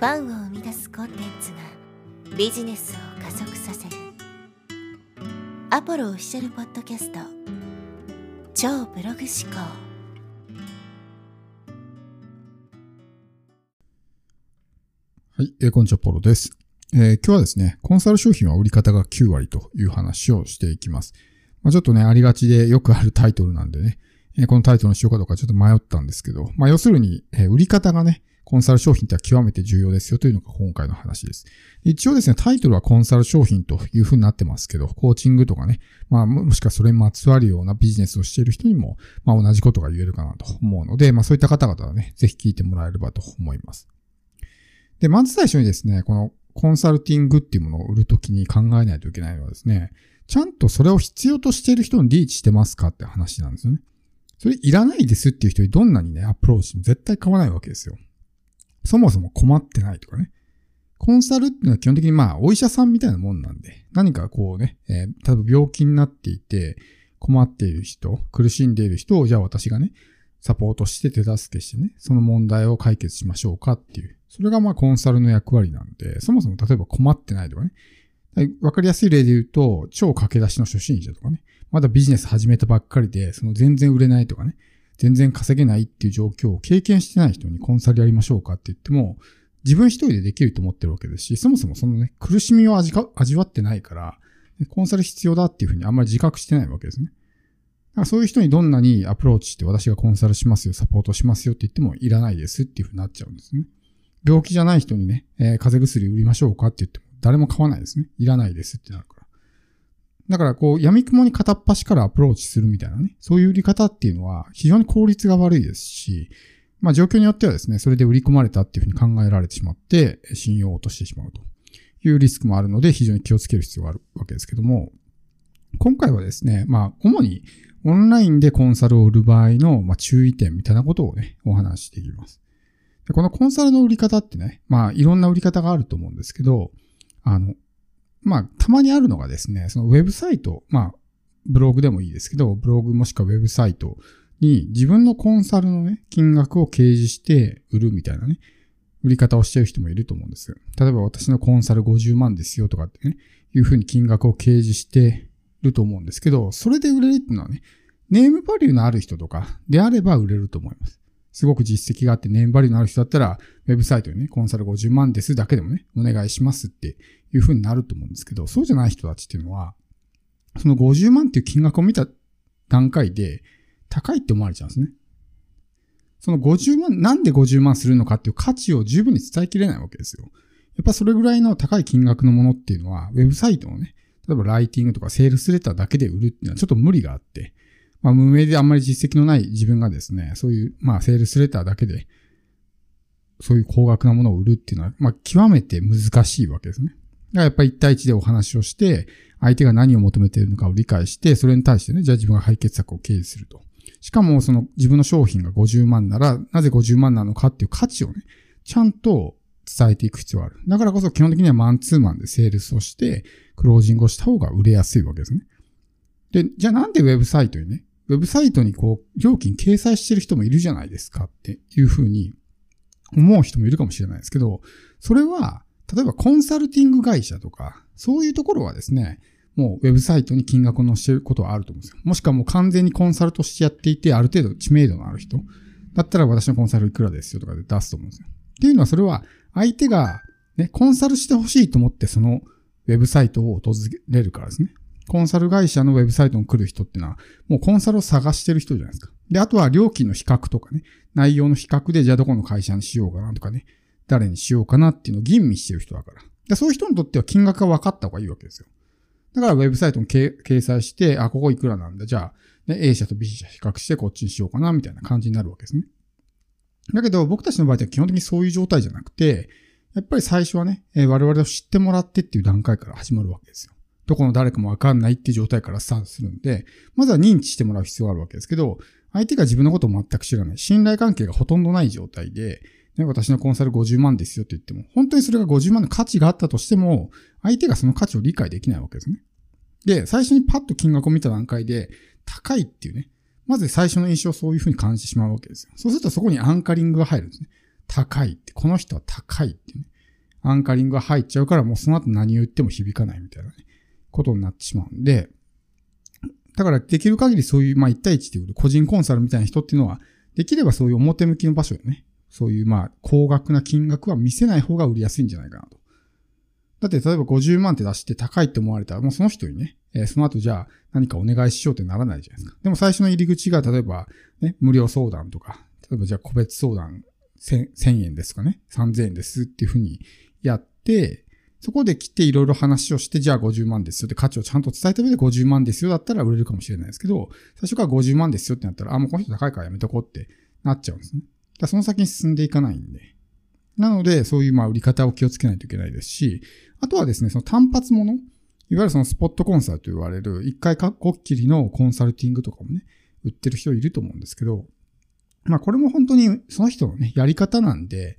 ファンを生み出すコンテンツがビジネスを加速させる。アポロオフィシャルポッドキャスト。超ブログ思考。はい、えー、こんにちは、ポロです、えー、今日はですね、コンサル商品は売り方が9割という話をしていきます。まあ、ちょっとね、ありがちでよくあるタイトルなんでね、えー、このタイトルにしようかどうかちょっと迷ったんですけど、まあ、要するに、え、売り方がね、コンサル商品っては極めて重要ですよというのが今回の話です。一応ですね、タイトルはコンサル商品という風になってますけど、コーチングとかね、まあもしくはそれにまつわるようなビジネスをしている人にも、まあ同じことが言えるかなと思うので、まあそういった方々はね、ぜひ聞いてもらえればと思います。で、まず最初にですね、このコンサルティングっていうものを売るときに考えないといけないのはですね、ちゃんとそれを必要としている人にリーチしてますかって話なんですよね。それいらないですっていう人にどんなにね、アプローチも絶対買わないわけですよ。そもそも困ってないとかね。コンサルっていうのは基本的にまあ、お医者さんみたいなもんなんで、何かこうね、えー、例えば病気になっていて、困っている人、苦しんでいる人を、じゃあ私がね、サポートして手助けしてね、その問題を解決しましょうかっていう。それがまあコンサルの役割なんで、そもそも例えば困ってないとかね。わかりやすい例で言うと、超駆け出しの初心者とかね。まだビジネス始めたばっかりで、その全然売れないとかね。全然稼げないっていう状況を経験してない人にコンサルやりましょうかって言っても、自分一人でできると思ってるわけですし、そもそもそのね、苦しみを味わってないから、コンサル必要だっていうふうにあんまり自覚してないわけですね。だからそういう人にどんなにアプローチして私がコンサルしますよ、サポートしますよって言ってもいらないですっていうふうになっちゃうんですね。病気じゃない人にね、えー、風邪薬売りましょうかって言っても誰も買わないですね。いらないですってなるから。だからこう、闇雲に片っ端からアプローチするみたいなね、そういう売り方っていうのは非常に効率が悪いですし、まあ状況によってはですね、それで売り込まれたっていうふうに考えられてしまって、信用を落としてしまうと。いうリスクもあるので、非常に気をつける必要があるわけですけども、今回はですね、まあ主にオンラインでコンサルを売る場合の、ま、注意点みたいなことをね、お話ししていきます。でこのコンサルの売り方ってね、まあいろんな売り方があると思うんですけど、あの、まあ、たまにあるのがですね、そのウェブサイト、まあ、ブログでもいいですけど、ブログもしくはウェブサイトに自分のコンサルのね、金額を掲示して売るみたいなね、売り方をしてる人もいると思うんですよ。例えば私のコンサル50万ですよとかってね、いうふうに金額を掲示してると思うんですけど、それで売れるっていうのはね、ネームバリューのある人とかであれば売れると思います。すごく実績があってネームバリューのある人だったら、ウェブサイトにね、コンサル50万ですだけでもね、お願いしますっていう風になると思うんですけど、そうじゃない人たちっていうのは、その50万っていう金額を見た段階で、高いって思われちゃうんですね。その50万、なんで50万するのかっていう価値を十分に伝えきれないわけですよ。やっぱそれぐらいの高い金額のものっていうのは、ウェブサイトのね、例えばライティングとかセールスレターだけで売るっていうのはちょっと無理があって、まあ無名であんまり実績のない自分がですね、そういう、まあセールスレターだけで、そういう高額なものを売るっていうのは、まあ極めて難しいわけですね。だからやっぱり1対1でお話をして、相手が何を求めているのかを理解して、それに対してね、じゃあ自分が解決策を掲示すると。しかも、その自分の商品が50万なら、なぜ50万なのかっていう価値をね、ちゃんと伝えていく必要がある。だからこそ基本的にはマンツーマンでセールスをして、クロージングをした方が売れやすいわけですね。で、じゃあなんでウェブサイトにね、ウェブサイトにこう、料金掲載してる人もいるじゃないですかっていうふうに思う人もいるかもしれないですけど、それは例えばコンサルティング会社とか、そういうところはですね、もうウェブサイトに金額を載せることはあると思うんですよ。もしくはもう完全にコンサルとしてやっていて、ある程度知名度のある人だったら私のコンサルいくらですよとかで出すと思うんですよ。っていうのはそれは相手がね、コンサルしてほしいと思ってそのウェブサイトを訪れるからですね。コンサル会社のウェブサイトに来る人っていうのは、もうコンサルを探してる人じゃないですか。で、あとは料金の比較とかね、内容の比較で、じゃあどこの会社にしようかなとかね、誰にしようかなっていうのを吟味してる人だから。でそういう人にとっては金額が分かった方がいいわけですよ。だからウェブサイトに掲載して、あ、ここいくらなんだ。じゃあ、ね、A 社と B 社比較してこっちにしようかな、みたいな感じになるわけですね。だけど僕たちの場合は基本的にそういう状態じゃなくて、やっぱり最初はね、我々を知ってもらってっていう段階から始まるわけですよ。どこの誰かもわかんないっていう状態からスタートするんで、まずは認知してもらう必要があるわけですけど、相手が自分のことを全く知らない、信頼関係がほとんどない状態で、ね、私のコンサル50万ですよって言っても、本当にそれが50万の価値があったとしても、相手がその価値を理解できないわけですね。で、最初にパッと金額を見た段階で、高いっていうね、まず最初の印象をそういうふうに感じてしまうわけですよ。そうするとそこにアンカリングが入るんですね。高いって、この人は高いってね。アンカリングが入っちゃうからもうその後何を言っても響かないみたいなね、ことになってしまうんで、だからできる限りそういう、まあ1対1っていうこと、個人コンサルみたいな人っていうのは、できればそういう表向きの場所でね、そういうまあ高額な金額は見せない方が売りやすいんじゃないかなと。だって例えば50万って出して高いって思われたら、もうその人にね、えー、その後じゃあ何かお願いしようってならないじゃないですか。でも最初の入り口が例えばね、無料相談とか、例えばじゃあ個別相談 1000, 1000円ですかね、3000円ですっていうふうにやって、そこで来ていろいろ話をして、じゃあ50万ですよって価値をちゃんと伝えた上で50万ですよだったら売れるかもしれないですけど、最初から50万ですよってなったら、あ、もうこの人高いからやめとこうってなっちゃうんですね。だその先に進んでいかないんで。なので、そういうまあ売り方を気をつけないといけないですし、あとはですね、その単発もの、いわゆるそのスポットコンサルと言われる、一回かっこっきりのコンサルティングとかもね、売ってる人いると思うんですけど、まあこれも本当にその人のね、やり方なんで、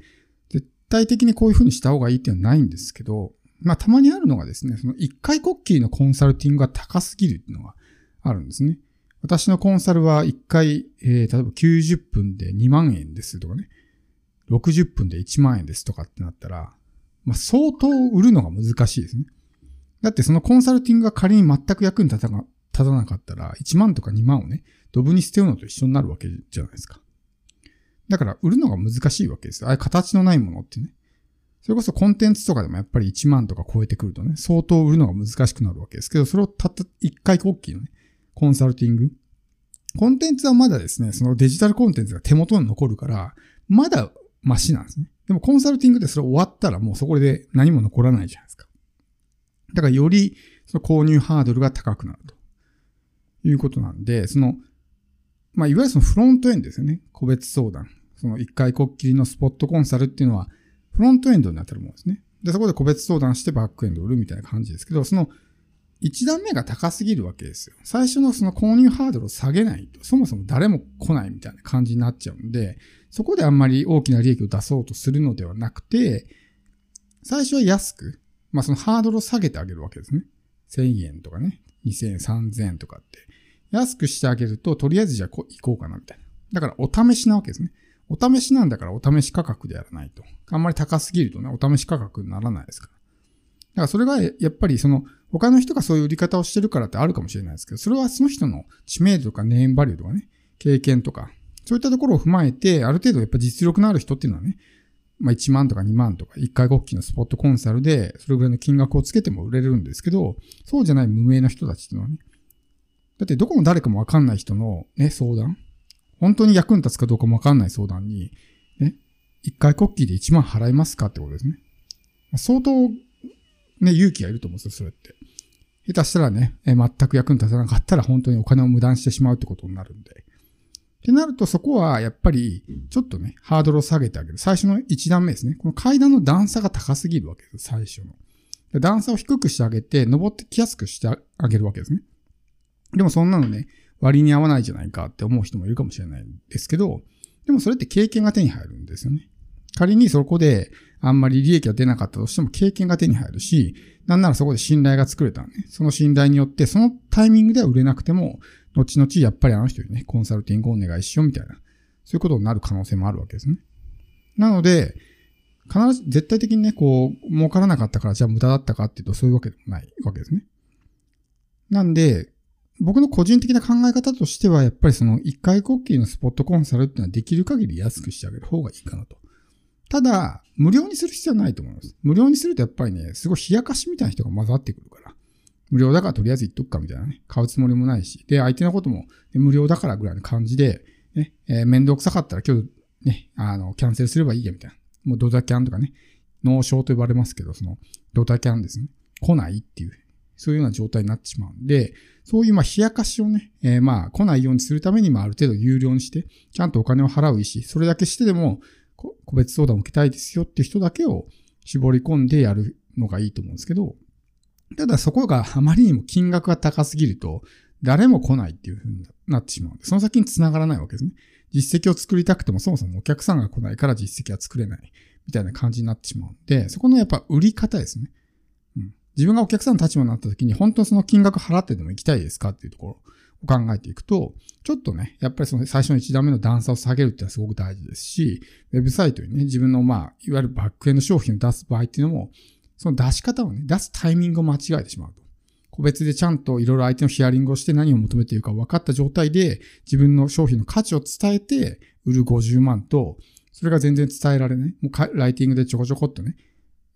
絶対的にこういう風にした方がいいっていうのはないんですけど、まあたまにあるのがですね、その一回こっきりのコンサルティングが高すぎるっていうのがあるんですね。私のコンサルは一回、えー、例えば90分で2万円ですとかね、60分で1万円ですとかってなったら、まあ相当売るのが難しいですね。だってそのコンサルティングが仮に全く役に立たなかったら、1万とか2万をね、ドブに捨てるのと一緒になるわけじゃないですか。だから売るのが難しいわけですよ。あれ形のないものってね。それこそコンテンツとかでもやっぱり1万とか超えてくるとね、相当売るのが難しくなるわけですけど、それをたった1回大きいのね、コンサルティング。コンテンツはまだですね、そのデジタルコンテンツが手元に残るから、まだマシなんですね。でもコンサルティングでそれ終わったらもうそこで何も残らないじゃないですか。だからよりその購入ハードルが高くなるということなんで、その、まあ、いわゆるそのフロントエンドですよね。個別相談。その一回こっきりのスポットコンサルっていうのは、フロントエンドになってるものですね。で、そこで個別相談してバックエンド売るみたいな感じですけど、その一段目が高すぎるわけですよ。最初のその購入ハードルを下げないと、そもそも誰も来ないみたいな感じになっちゃうんで、そこであんまり大きな利益を出そうとするのではなくて、最初は安く、まあそのハードルを下げてあげるわけですね。1000円とかね、2000円、3000円とかって。安くしてあげると、とりあえずじゃあ行こうかなみたいな。だからお試しなわけですね。お試しなんだからお試し価格でやらないと。あんまり高すぎるとね、お試し価格にならないですから。だからそれがやっぱりその他の人がそういう売り方をしてるからってあるかもしれないですけど、それはその人の知名度とかネームバリューとかね、経験とか、そういったところを踏まえて、ある程度やっぱ実力のある人っていうのはね、まあ1万とか2万とか1回国旗のスポットコンサルで、それぐらいの金額をつけても売れるんですけど、そうじゃない無名の人たちっていうのはね、だってどこの誰かもわかんない人のね、相談、本当に役に立つかどうかもわかんない相談に、ね、1回国旗で1万払いますかってことですね。相当、ね、勇気がいると思うんですよ、それって。下手したらね、え全く役に立たなかったら本当にお金を無駄にしてしまうってことになるんで。ってなるとそこはやっぱりちょっとね、ハードルを下げてあげる。最初の1段目ですね。この階段の段差が高すぎるわけです、最初の。段差を低くしてあげて、登ってきやすくしてあげるわけですね。でもそんなのね、割に合わないじゃないかって思う人もいるかもしれないですけど、でもそれって経験が手に入るんですよね。仮にそこであんまり利益が出なかったとしても経験が手に入るし、なんならそこで信頼が作れたね。その信頼によって、そのタイミングでは売れなくても、後々やっぱりあの人にね、コンサルティングをお願いしようみたいな、そういうことになる可能性もあるわけですね。なので、必ず、絶対的にね、こう、儲からなかったからじゃあ無駄だったかっていうとそういうわけでもないわけですね。なんで、僕の個人的な考え方としては、やっぱりその一回国旗のスポットコンサルっていうのはできる限り安くしてあげる方がいいかなと。ただ、無料にする必要はないと思います。無料にするとやっぱりね、すごい冷やかしみたいな人が混ざってくるから。無料だからとりあえず言っとくかみたいなね。買うつもりもないし。で、相手のことも、無料だからぐらいの感じで、ね、えー、面倒くさかったら今日ね、あの、キャンセルすればいいやみたいな。もうドタキャンとかね、脳症と呼ばれますけど、その、ドタキャンですね。来ないっていう、そういうような状態になってしまうんで、そういうまあ冷やかしをね、えー、まあ来ないようにするためにまあある程度有料にして、ちゃんとお金を払う意思、それだけしてでも、個別相談を受けたいですよって人だけを絞り込んでやるのがいいと思うんですけど、ただそこがあまりにも金額が高すぎると、誰も来ないっていう風になってしまうんで、その先に繋がらないわけですね。実績を作りたくてもそもそもお客さんが来ないから実績は作れないみたいな感じになってしまうんで、そこのやっぱ売り方ですね。自分がお客さんの立場になった時に本当その金額払ってでも行きたいですかっていうところを考えていくと、ちょっとね、やっぱりその最初の1段目の段差を下げるっていうのはすごく大事ですし、ウェブサイトにね、自分のまあ、いわゆるバックエンド商品を出す場合っていうのも、その出し方をね、出すタイミングを間違えてしまうと。個別でちゃんといろいろ相手のヒアリングをして何を求めているか分かった状態で自分の商品の価値を伝えて売る50万と、それが全然伝えられない。もうライティングでちょこちょこっとね、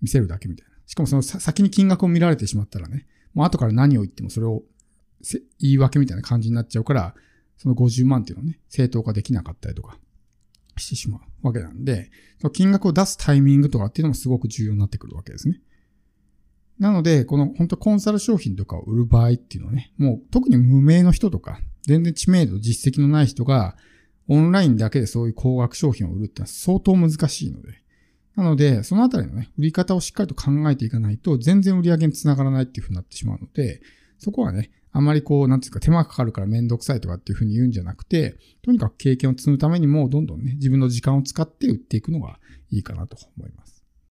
見せるだけみたいな。しかもその先に金額を見られてしまったらね、もう後から何を言ってもそれを言い訳みたいな感じになっちゃうから、その50万っていうのをね、正当化できなかったりとかしてしまうわけなんで、その金額を出すタイミングとかっていうのもすごく重要になってくるわけですね。なので、この本当コンサル商品とかを売る場合っていうのはね、もう特に無名の人とか、全然知名度、実績のない人が、オンラインだけでそういう高額商品を売るってのは相当難しいので。なので、そのあたりのね、売り方をしっかりと考えていかないと、全然売り上げにつながらないっていうふうになってしまうので、そこはね、あまりこう、なんていうか手間がかかるからめんどくさいとかっていうふうに言うんじゃなくて、とにかく経験を積むためにも、どんどんね、自分の時間を使って売っていくのがいいかなと思います。